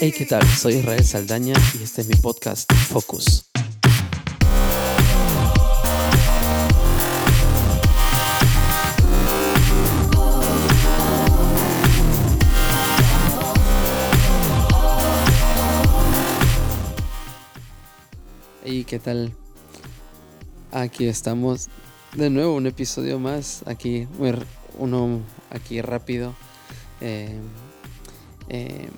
Hey, ¿qué tal? Soy Israel Saldaña y este es mi podcast Focus. Hey, ¿qué tal? Aquí estamos de nuevo, un episodio más. Aquí, uno aquí rápido. Eh, eh,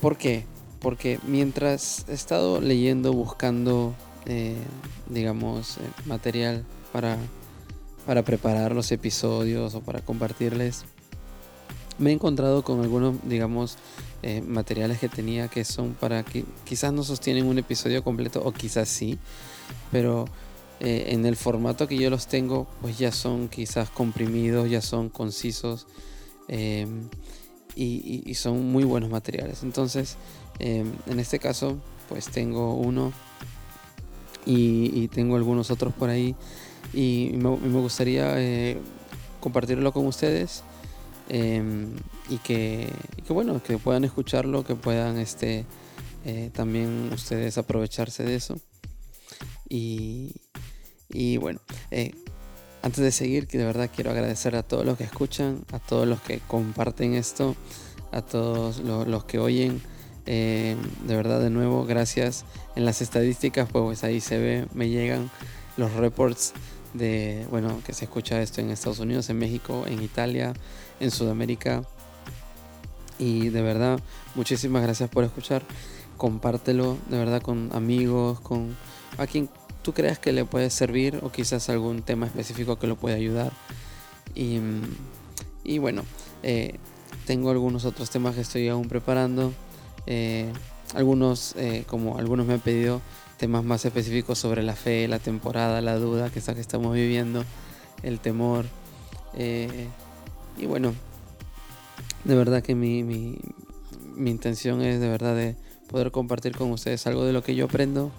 ¿Por qué? Porque mientras he estado leyendo, buscando, eh, digamos, material para, para preparar los episodios o para compartirles, me he encontrado con algunos, digamos, materiales que tenía que son para que quizás no sostienen un episodio completo o quizás sí, pero en el formato que yo los tengo, pues ya son quizás comprimidos, ya son concisos y, son muy buenos materiales. Entonces, em, en este caso, pues tengo uno y, tengo algunos otros por ahí y me, gustaría eh, compartirlo con ustedes em, y, que, bueno, que puedan escucharlo, que puedan este, eh, también ustedes aprovecharse de eso. Y, y bueno, eh, antes de seguir, que de verdad quiero agradecer a todos los que escuchan, a todos los que comparten esto, a todos los, que oyen. Eh, de verdad, de nuevo, gracias. En las estadísticas, pues ahí se ve, me llegan los reports de, bueno, que se escucha esto en Estados Unidos, en México, en Italia, en Sudamérica. Y de verdad, muchísimas gracias por escuchar. Compártelo, de verdad, con amigos, con a quien tú creas que le puede servir o quizás algún tema específico que lo pueda ayudar. Y, bueno, eh, tengo algunos otros temas que estoy aún preparando. Eh, algunos, eh, como algunos me han pedido, temas más específicos sobre la fe, la temporada, la duda que, que estamos viviendo, el temor. y bueno, de verdad que mi, mi, mi intención es de verdad de poder compartir con ustedes algo de lo que yo aprendo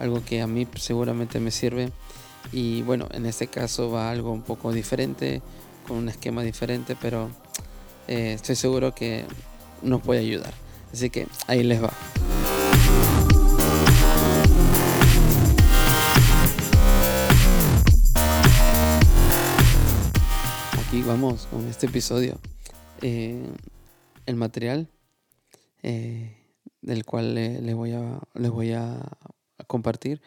algo que a mí seguramente me sirve. Y bueno, en este caso va algo un poco diferente, con un esquema diferente, pero eh, estoy seguro que nos puede ayudar. Así que ahí les va. Aquí vamos con este episodio. Eh, el material eh, del cual les voy les voy a compartir.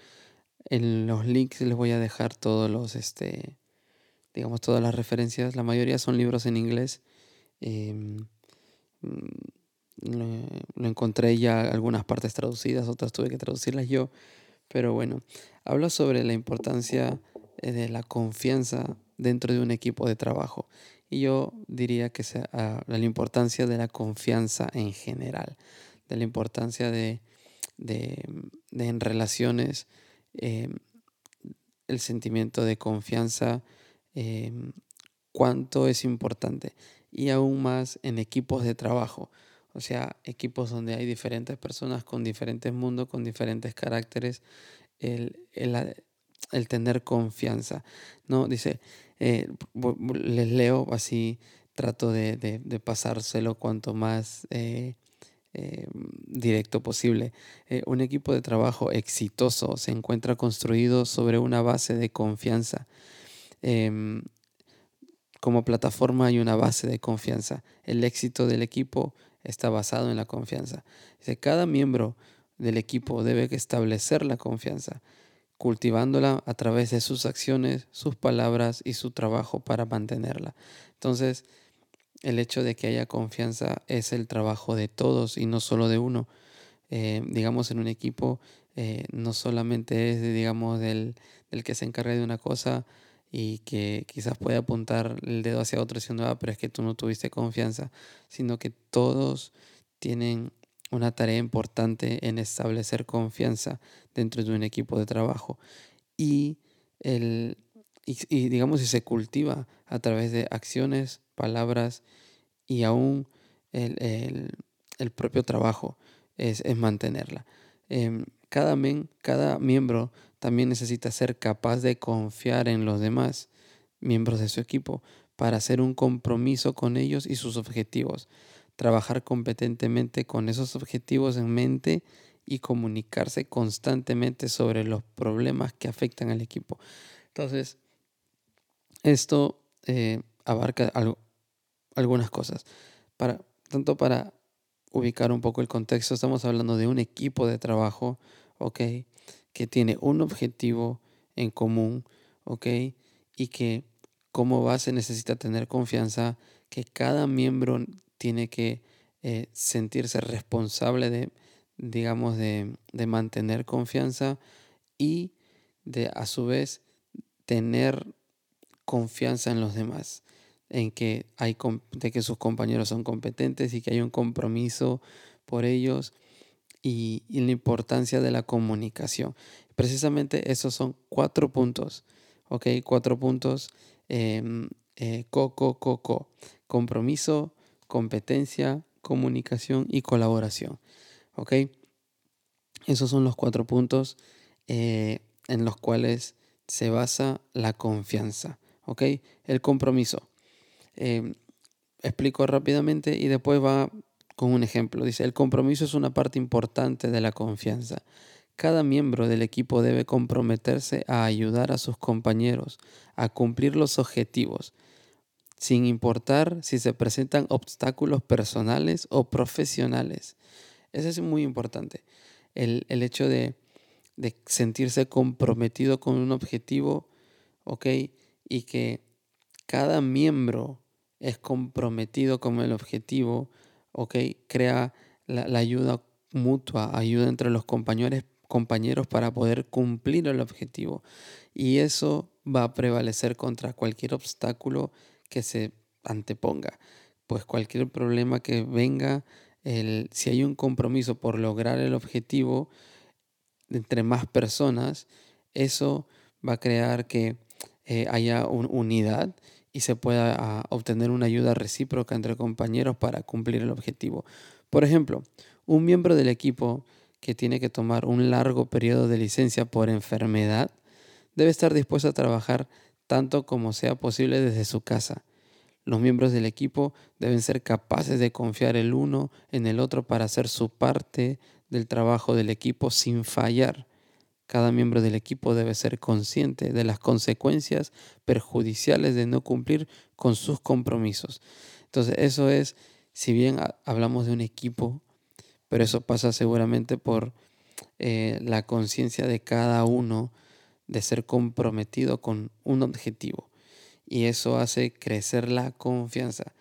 En los links les voy a dejar todos los, este, digamos, todas las referencias. La mayoría son libros en inglés. Em, mm, lo, encontré ya algunas partes traducidas, otras tuve que traducirlas yo. Pero bueno, habla sobre la importancia eh, de la confianza dentro de un equipo de trabajo. Y yo diría que sea, ah, la importancia de la confianza en general, de la importancia de de, en relaciones, em, el sentimiento de confianza, em, cuánto es importante. Y aún más en equipos de trabajo. O sea, equipos donde hay diferentes personas con diferentes mundos, con diferentes caracteres, el, tener confianza. ¿no? Dice, eh, les leo así, trato de, de pasárselo cuanto más eh, eh, directo posible. Eh, un equipo de trabajo exitoso se encuentra construido sobre una base de confianza. Em, como plataforma hay una base de confianza. El éxito del equipo está basado en la confianza. cada miembro del equipo debe establecer la confianza, cultivándola a través de sus acciones, sus palabras y su trabajo para mantenerla. Entonces, el hecho de que haya confianza es el trabajo de todos y no solo de uno. Eh, digamos, en un equipo eh, no solamente es, digamos, del, que se encarga de una cosa y que quizás puede apuntar el dedo hacia otro diciendo, ah, pero es que tú no tuviste confianza, sino que todos tienen una tarea importante en establecer confianza dentro de un equipo de trabajo. Y, el, y, y digamos, si se cultiva a través de acciones, palabras y aún el, propio trabajo es, mantenerla. Em, cada, cada miembro también necesita ser capaz de confiar en los demás miembros de su equipo para hacer un compromiso con ellos y sus objetivos. trabajar competentemente con esos objetivos en mente y comunicarse constantemente sobre los problemas que afectan al equipo. Entonces, esto eh, abarca algunas cosas. Para, tanto para ubicar un poco el contexto, estamos hablando de un equipo de trabajo, ¿ok? Que tiene un objetivo en común, ¿ok? Y que como base necesita tener confianza, que cada miembro tiene que eh, sentirse responsable de, digamos, de, de, mantener confianza y de a su vez tener confianza en los demás, en que, hay, de que sus compañeros son competentes y que hay un compromiso por ellos y, la importancia de la comunicación. Precisamente esos son cuatro puntos, ¿ok? Cuatro puntos, eh, eh, co. Compromiso, competencia, comunicación y colaboración, ¿ok? Esos son los cuatro puntos eh, en los cuales se basa la confianza, ¿ok? El compromiso. Em, explico rápidamente y después va con un ejemplo. Dice, el compromiso es una parte importante de la confianza. Cada miembro del equipo debe comprometerse a ayudar a sus compañeros a cumplir los objetivos, sin importar si se presentan obstáculos personales o profesionales. Eso es muy importante. El, hecho de, de, sentirse comprometido con un objetivo, ¿ok? Y que cada miembro es comprometido con el objetivo, ¿ok? Crea la, ayuda mutua, ayuda entre los compañeros, compañeros para poder cumplir el objetivo. Y eso va a prevalecer contra cualquier obstáculo que se anteponga. Pues cualquier problema que venga, el, si hay un compromiso por lograr el objetivo entre más personas, eso va a crear que eh, haya una unidad y se pueda ah, obtener una ayuda recíproca entre compañeros para cumplir el objetivo. Por ejemplo, un miembro del equipo que tiene que tomar un largo periodo de licencia por enfermedad debe estar dispuesto a trabajar tanto como sea posible desde su casa. Los miembros del equipo deben ser capaces de confiar el uno en el otro para hacer su parte del trabajo del equipo sin fallar. Cada miembro del equipo debe ser consciente de las consecuencias perjudiciales de no cumplir con sus compromisos. Entonces, eso es, si bien hablamos de un equipo, pero eso pasa seguramente por eh, la conciencia de cada uno de ser comprometido con un objetivo. Y eso hace crecer la confianza.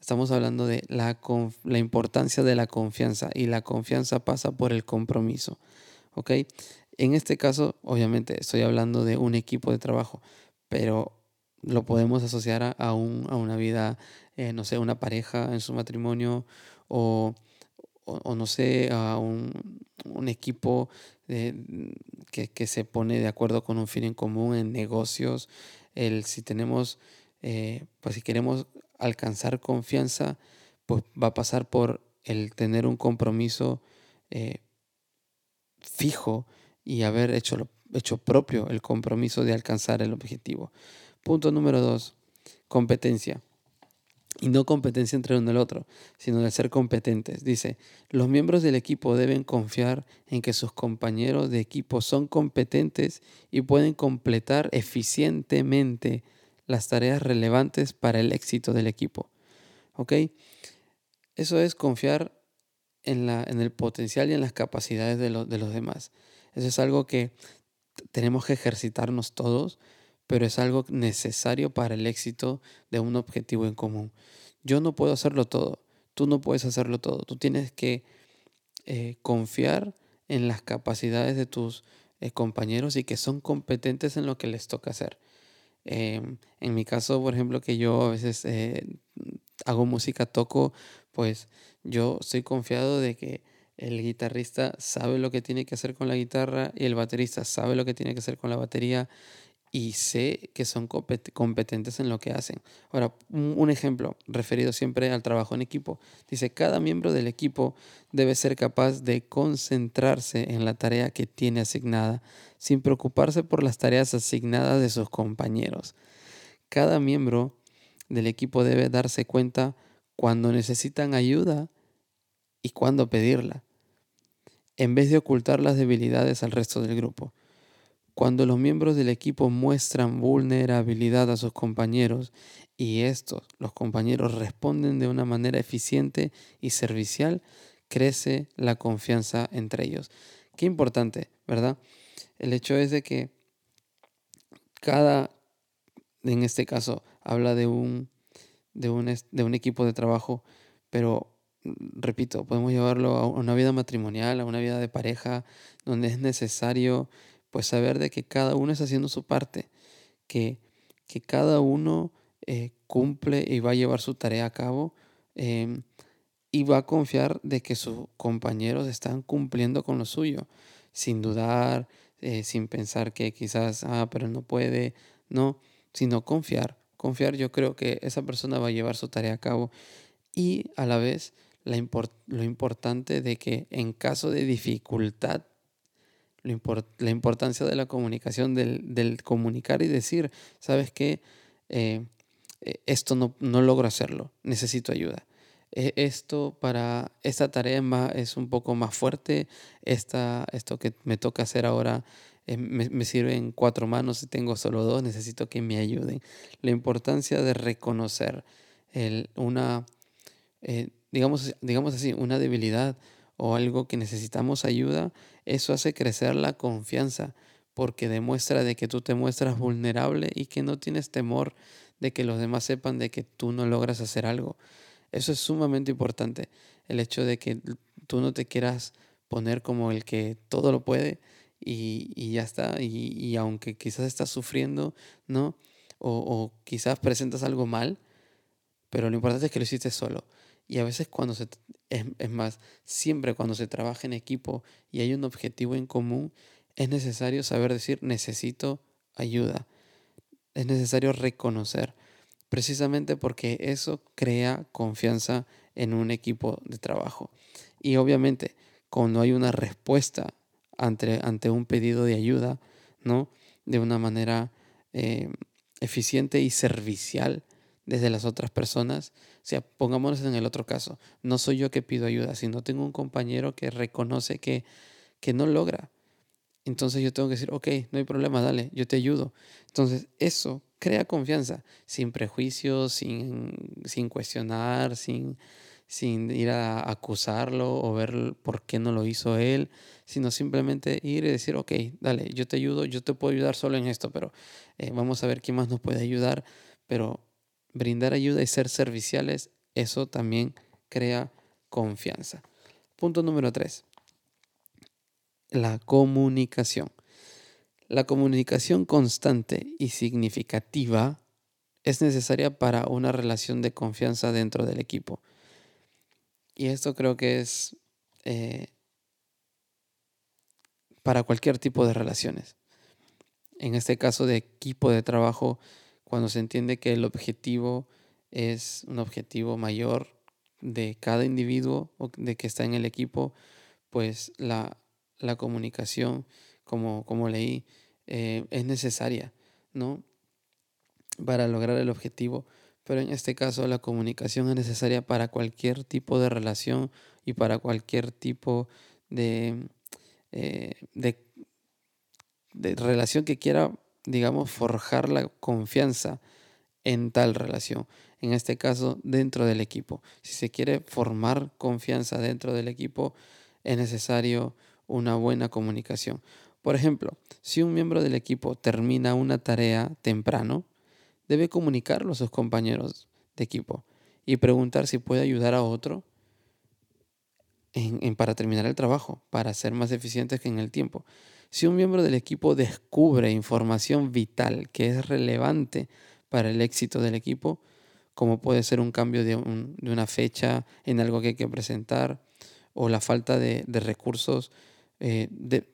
Estamos hablando de la, la importancia de la confianza y la confianza pasa por el compromiso. ¿Ok? En este caso, obviamente, estoy hablando de un equipo de trabajo, pero lo podemos asociar a, una vida, eh, no sé, una pareja en su matrimonio o, no sé, a un, equipo que, se pone de acuerdo con un fin en común en negocios. El, si tenemos, eh, pues si queremos alcanzar confianza, pues va a pasar por el tener un compromiso eh, fijo y haber hecho, hecho propio el compromiso de alcanzar el objetivo. Punto número dos, competencia. Y no competencia entre uno y el otro, sino de ser competentes. Dice, los miembros del equipo deben confiar en que sus compañeros de equipo son competentes y pueden completar eficientemente las tareas relevantes para el éxito del equipo. ¿Ok? Eso es confiar en, la, en el potencial y en las capacidades de, de los demás. Eso es algo que tenemos que ejercitarnos todos, pero es algo necesario para el éxito de un objetivo en común. Yo no puedo hacerlo todo, tú no puedes hacerlo todo, tú tienes que eh, confiar en las capacidades de tus eh, compañeros y que son competentes en lo que les toca hacer. Em, en mi caso, por ejemplo, que yo a veces eh, hago música, toco, pues yo estoy confiado de que el guitarrista sabe lo que tiene que hacer con la guitarra y el baterista sabe lo que tiene que hacer con la batería y sé que son competentes en lo que hacen. Ahora, un ejemplo referido siempre al trabajo en equipo. Dice, cada miembro del equipo debe ser capaz de concentrarse en la tarea que tiene asignada, sin preocuparse por las tareas asignadas de sus compañeros. Cada miembro del equipo debe darse cuenta cuando necesitan ayuda y cuándo pedirla, en vez de ocultar las debilidades al resto del grupo. Cuando los miembros del equipo muestran vulnerabilidad a sus compañeros y estos, los compañeros, responden de una manera eficiente y servicial, crece la confianza entre ellos. Qué importante, ¿verdad? El hecho es de que cada, en este caso, habla de un, de un, de un equipo de trabajo, pero repito, podemos llevarlo a una vida matrimonial, a una vida de pareja, donde es necesario pues saber de que cada uno está haciendo su parte, que, que cada uno eh, cumple y va a llevar su tarea a cabo em, y va a confiar de que sus compañeros están cumpliendo con lo suyo, sin dudar, eh, sin pensar que quizás, ah, pero no puede, no, sino confiar. Confiar, yo creo que esa persona va a llevar su tarea a cabo y a la vez la lo importante de que en caso de dificultad la importancia de la comunicación, del, comunicar y decir, ¿sabes qué? Eh, eh, esto no, no, logro hacerlo, necesito ayuda. E, esto para esta tarea es un poco más fuerte, esta, esto que me toca hacer ahora eh, me, me sirve en cuatro manos tengo solo dos, necesito que me ayuden. La importancia de reconocer el, una, digamos, digamos así, una debilidad o algo que necesitamos ayuda, eso hace crecer la confianza porque demuestra de que tú te muestras vulnerable y que no tienes temor de que los demás sepan de que tú no logras hacer algo. Eso es sumamente importante, el hecho de que tú no te quieras poner como el que todo lo puede y, ya está, y, aunque quizás estás sufriendo, ¿no? O, o quizás presentas algo mal, pero lo importante es que lo hiciste solo. Y a veces cuando se, es, más, siempre cuando se trabaja en equipo y hay un objetivo en común, es necesario saber decir necesito ayuda. Es necesario reconocer, precisamente porque eso crea confianza en un equipo de trabajo. Y obviamente, cuando hay una respuesta ante, ante un pedido de ayuda, ¿no? De una manera eh, eficiente y servicial, desde las otras personas. O sea, pongámonos en el otro caso. No soy yo que pido ayuda, sino tengo un compañero que reconoce que, que no logra. Entonces yo tengo que decir, ok, no hay problema, dale, yo te ayudo. Entonces eso crea confianza, sin prejuicios, sin, sin cuestionar, sin, sin ir a acusarlo o ver por qué no lo hizo él, sino simplemente ir y decir, ok, dale, yo te ayudo, yo te puedo ayudar solo en esto, pero eh, vamos a ver quién más nos puede ayudar, pero brindar ayuda y ser serviciales, eso también crea confianza. Punto número tres, la comunicación. La comunicación constante y significativa es necesaria para una relación de confianza dentro del equipo. Y esto creo que es eh, para cualquier tipo de relaciones. En este caso de equipo de trabajo, cuando se entiende que el objetivo es un objetivo mayor de cada individuo o de que está en el equipo, pues la, comunicación, como, como leí, eh, es necesaria, ¿no? Para lograr el objetivo. Pero en este caso la comunicación es necesaria para cualquier tipo de relación y para cualquier tipo de, eh, de relación que quiera digamos, forjar la confianza en tal relación. En este caso, dentro del equipo. Si se quiere formar confianza dentro del equipo, es necesario una buena comunicación. Por ejemplo, si un miembro del equipo termina una tarea temprano, debe comunicarlo a sus compañeros de equipo y preguntar si puede ayudar a otro en, para terminar el trabajo, para ser más eficientes que en el tiempo. Si un miembro del equipo descubre información vital que es relevante para el éxito del equipo, como puede ser un cambio de, una fecha en algo que hay que presentar o la falta de, recursos, eh,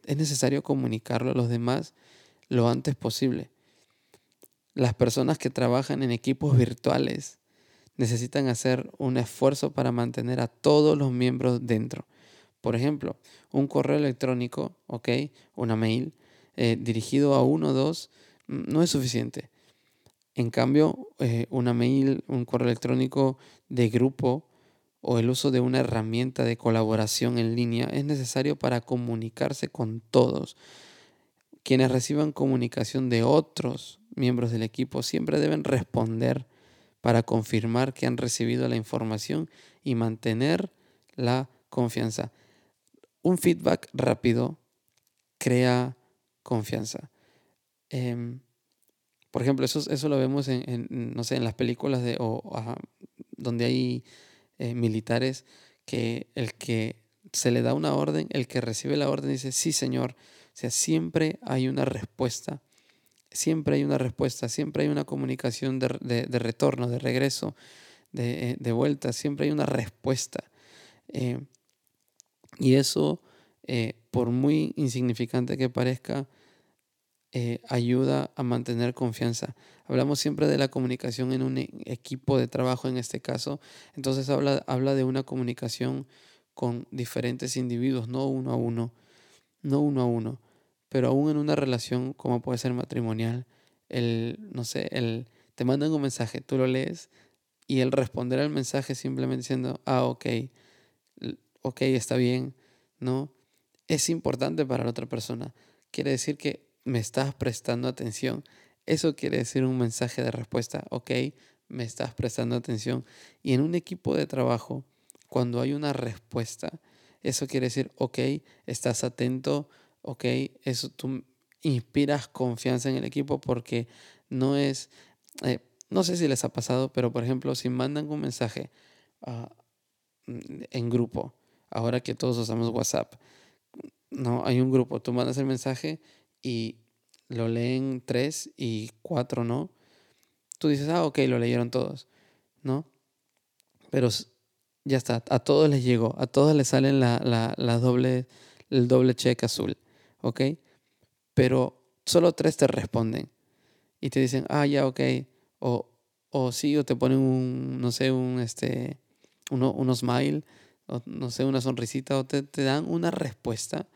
es necesario comunicarlo a los demás lo antes posible. Las personas que trabajan en equipos virtuales necesitan hacer un esfuerzo para mantener a todos los miembros dentro. Por ejemplo, un correo electrónico, ¿ok? Una mail eh, dirigido a uno o dos no es suficiente. En cambio, eh, una mail, un correo electrónico de grupo o el uso de una herramienta de colaboración en línea es necesario para comunicarse con todos. Quienes reciban comunicación de otros miembros del equipo siempre deben responder para confirmar que han recibido la información y mantener la confianza. Un feedback rápido crea confianza. Em, por ejemplo, eso, eso lo vemos en, no sé, en las películas de, o, donde hay eh, militares que el que se le da una orden, el que recibe la orden dice, sí señor. O sea, siempre hay una respuesta, siempre hay una respuesta, siempre hay una comunicación de, retorno, de regreso, de, de, vuelta, siempre hay una respuesta. Eh, y eso, eh, por muy insignificante que parezca, eh, ayuda a mantener confianza. Hablamos siempre de la comunicación en un e, equipo de trabajo en este caso. Entonces habla, habla de una comunicación con diferentes individuos, no uno a uno, no uno a uno, pero aún en una relación como puede ser matrimonial, el, no sé, el, te mandan un mensaje, tú lo lees y el responder al mensaje simplemente diciendo, ah, ok, ok, está bien, ¿no? Es importante para la otra persona. Quiere decir que me estás prestando atención. Eso quiere decir un mensaje de respuesta, ok, me estás prestando atención. Y en un equipo de trabajo, cuando hay una respuesta, eso quiere decir, ok, estás atento, ok, eso tú inspiras confianza en el equipo porque no es, eh, no sé si les ha pasado, pero por ejemplo, si mandan un mensaje ah, en grupo, ahora que todos usamos WhatsApp, no, hay un grupo, tú mandas el mensaje y lo leen tres y cuatro no, tú dices, ah, ok, lo leyeron todos, ¿no? Pero ya está, a todos les llegó, a todos les salen la, la, doble, el doble check azul, ¿ok? Pero solo tres te responden y te dicen, ah, ya, ok, o, o sí, o te ponen un, no sé, un, este, uno, un smile, no sé, una sonrisita, o te, te dan una respuesta,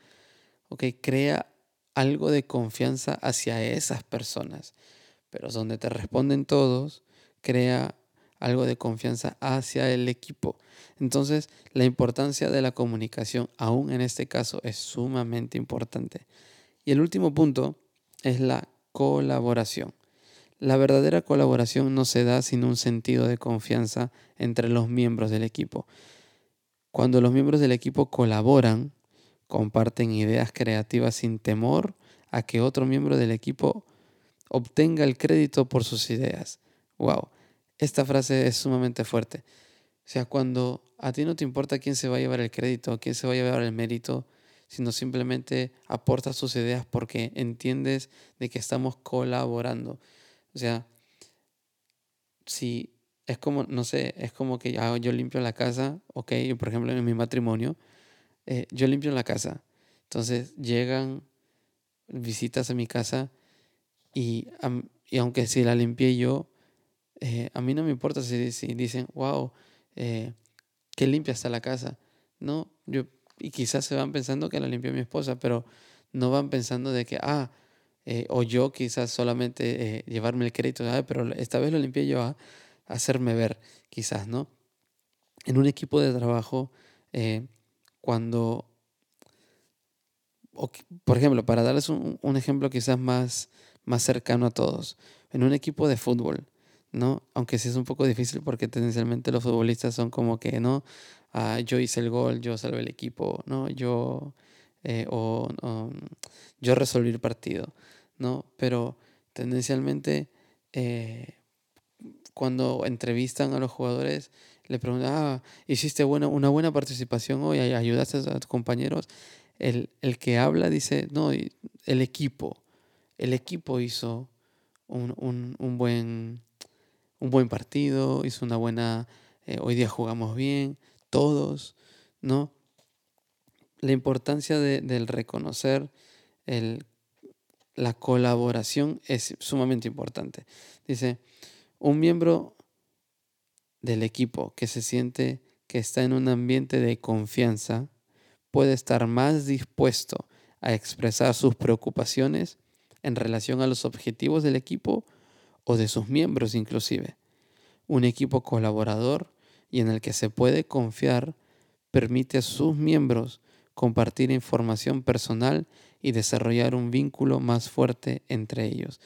ok, crea algo de confianza hacia esas personas. Pero donde te responden todos, crea algo de confianza hacia el equipo. Entonces, la importancia de la comunicación, aún en este caso, es sumamente importante. Y el último punto es la colaboración. La verdadera colaboración no se da sin un sentido de confianza entre los miembros del equipo. Cuando los miembros del equipo colaboran, comparten ideas creativas sin temor a que otro miembro del equipo obtenga el crédito por sus ideas. Wow, esta frase es sumamente fuerte. O sea, cuando a ti no te importa quién se va a llevar el crédito, quién se va a llevar el mérito, sino simplemente aportas tus ideas porque entiendes de que estamos colaborando. O sea, si es como, no sé, es como que yo limpio la casa, ok, por ejemplo en mi matrimonio, eh, yo limpio la casa. Entonces llegan visitas a mi casa y, y aunque si la limpié yo, eh, a mí no me importa si, si dicen, wow, eh, qué limpia está la casa. No, yo, y quizás se van pensando que la limpió mi esposa, pero no van pensando de que, ah, o yo quizás solamente llevarme el crédito, pero esta vez lo limpié yo a, hacerme ver, quizás, ¿no? En un equipo de trabajo, cuando, por ejemplo, para darles un, ejemplo quizás más, más cercano a todos, en un equipo de fútbol, ¿no? Aunque sí es un poco difícil porque tendencialmente los futbolistas son como que, ¿no? Ah, yo hice el gol, yo salvé el equipo, ¿no? Yo, eh, o, yo resolví el partido, ¿no? Pero tendencialmente eh, cuando entrevistan a los jugadores, le preguntan, ah, hiciste buena, una buena participación hoy, ayudaste a tus compañeros. El, que habla dice, no, el equipo, el equipo hizo un, buen, un buen partido, hizo una buena, eh, hoy día jugamos bien, todos, ¿no? La importancia del reconocer el, la colaboración es sumamente importante. Dice, un miembro del equipo que se siente que está en un ambiente de confianza puede estar más dispuesto a expresar sus preocupaciones en relación a los objetivos del equipo o de sus miembros inclusive. Un equipo colaborador y en el que se puede confiar permite a sus miembros compartir información personal y desarrollar un vínculo más fuerte entre ellos.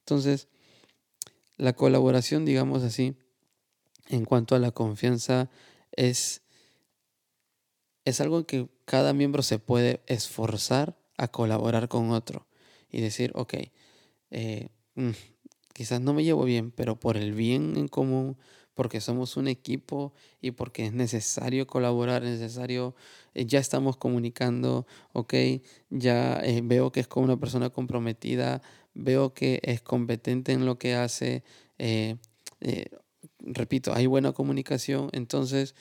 Entonces, la colaboración, digamos así, en cuanto a la confianza, es, es algo que cada miembro se puede esforzar a colaborar con otro y decir, ok, eh, mm, quizás no me llevo bien, pero por el bien en común, porque somos un equipo y porque es necesario colaborar, es necesario, eh, ya estamos comunicando, ok, ya eh, veo que es con una persona comprometida, veo que es competente en lo que hace, repito, hay buena comunicación, entonces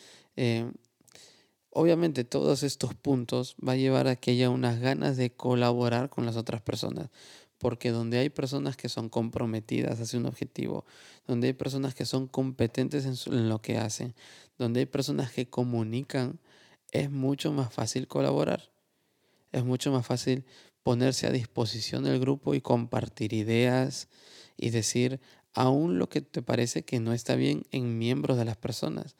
Obviamente todos estos puntos va a llevar a que haya unas ganas de colaborar con las otras personas, porque donde hay personas que son comprometidas hacia un objetivo, donde hay personas que son competentes en, lo que hacen, donde hay personas que comunican, es mucho más fácil colaborar. Es mucho más fácil ponerse a disposición del grupo y compartir ideas y decir aún lo que te parece que no está bien en miembros de las personas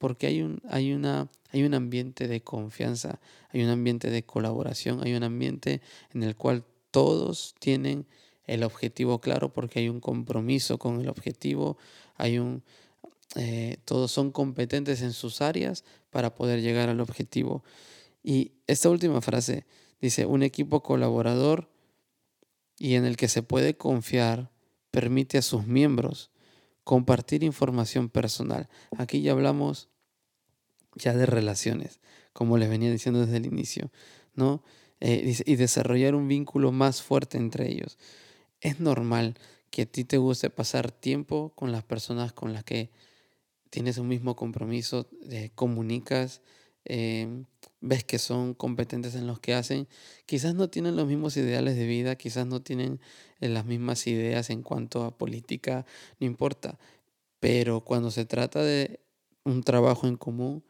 porque hay un, hay, una, hay un ambiente de confianza, hay un ambiente de colaboración, hay un ambiente en el cual todos tienen el objetivo claro porque hay un compromiso con el objetivo, hay un, eh, todos son competentes en sus áreas para poder llegar al objetivo. Y esta última frase dice, un equipo colaborador y en el que se puede confiar permite a sus miembros compartir información personal. Aquí ya hablamos ya de relaciones, como les venía diciendo desde el inicio, ¿no? Eh, y desarrollar un vínculo más fuerte entre ellos. Es normal que a ti te guste pasar tiempo con las personas con las que tienes un mismo compromiso, eh, comunicas, em, ves que son competentes en lo que hacen. Quizás no tienen los mismos ideales de vida, quizás no tienen eh, las mismas ideas en cuanto a política, no importa. Pero cuando se trata de un trabajo en común,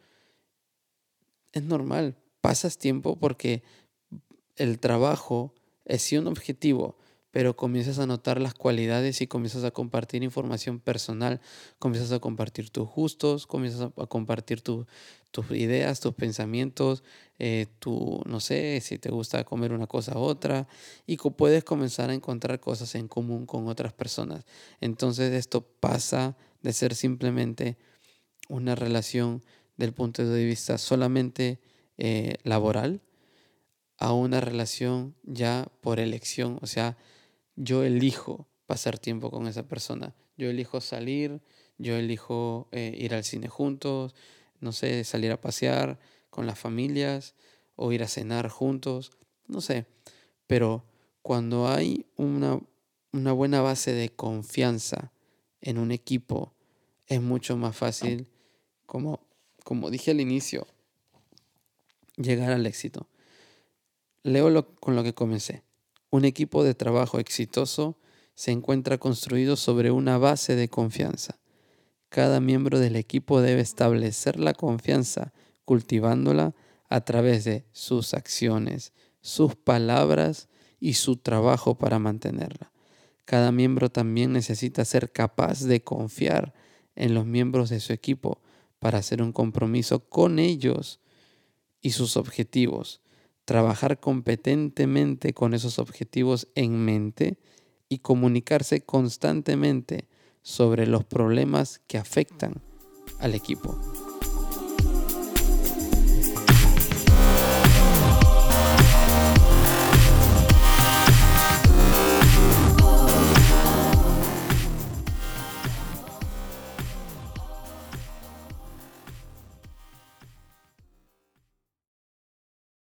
es normal, pasas tiempo porque el trabajo es sí un objetivo, pero comienzas a notar las cualidades y comienzas a compartir información personal, comienzas a compartir tus gustos, comienzas a, compartir tus ideas, tus pensamientos, eh, tu, no sé, si te gusta comer una cosa u otra, y puedes comenzar a encontrar cosas en común con otras personas. Entonces esto pasa de ser simplemente una relación del punto de vista solamente eh, laboral a una relación ya por elección. O sea, yo elijo pasar tiempo con esa persona. Yo elijo salir, yo elijo eh, ir al cine juntos, no sé, salir a pasear con las familias o ir a cenar juntos, no sé. Pero cuando hay una, una buena base de confianza en un equipo, es mucho más fácil como como dije al inicio, llegar al éxito. Leo con lo que comencé. Un equipo de trabajo exitoso se encuentra construido sobre una base de confianza. Cada miembro del equipo debe establecer la confianza cultivándola a través de sus acciones, sus palabras y su trabajo para mantenerla. Cada miembro también necesita ser capaz de confiar en los miembros de su equipo para hacer un compromiso con ellos y sus objetivos, trabajar competentemente con esos objetivos en mente y comunicarse constantemente sobre los problemas que afectan al equipo.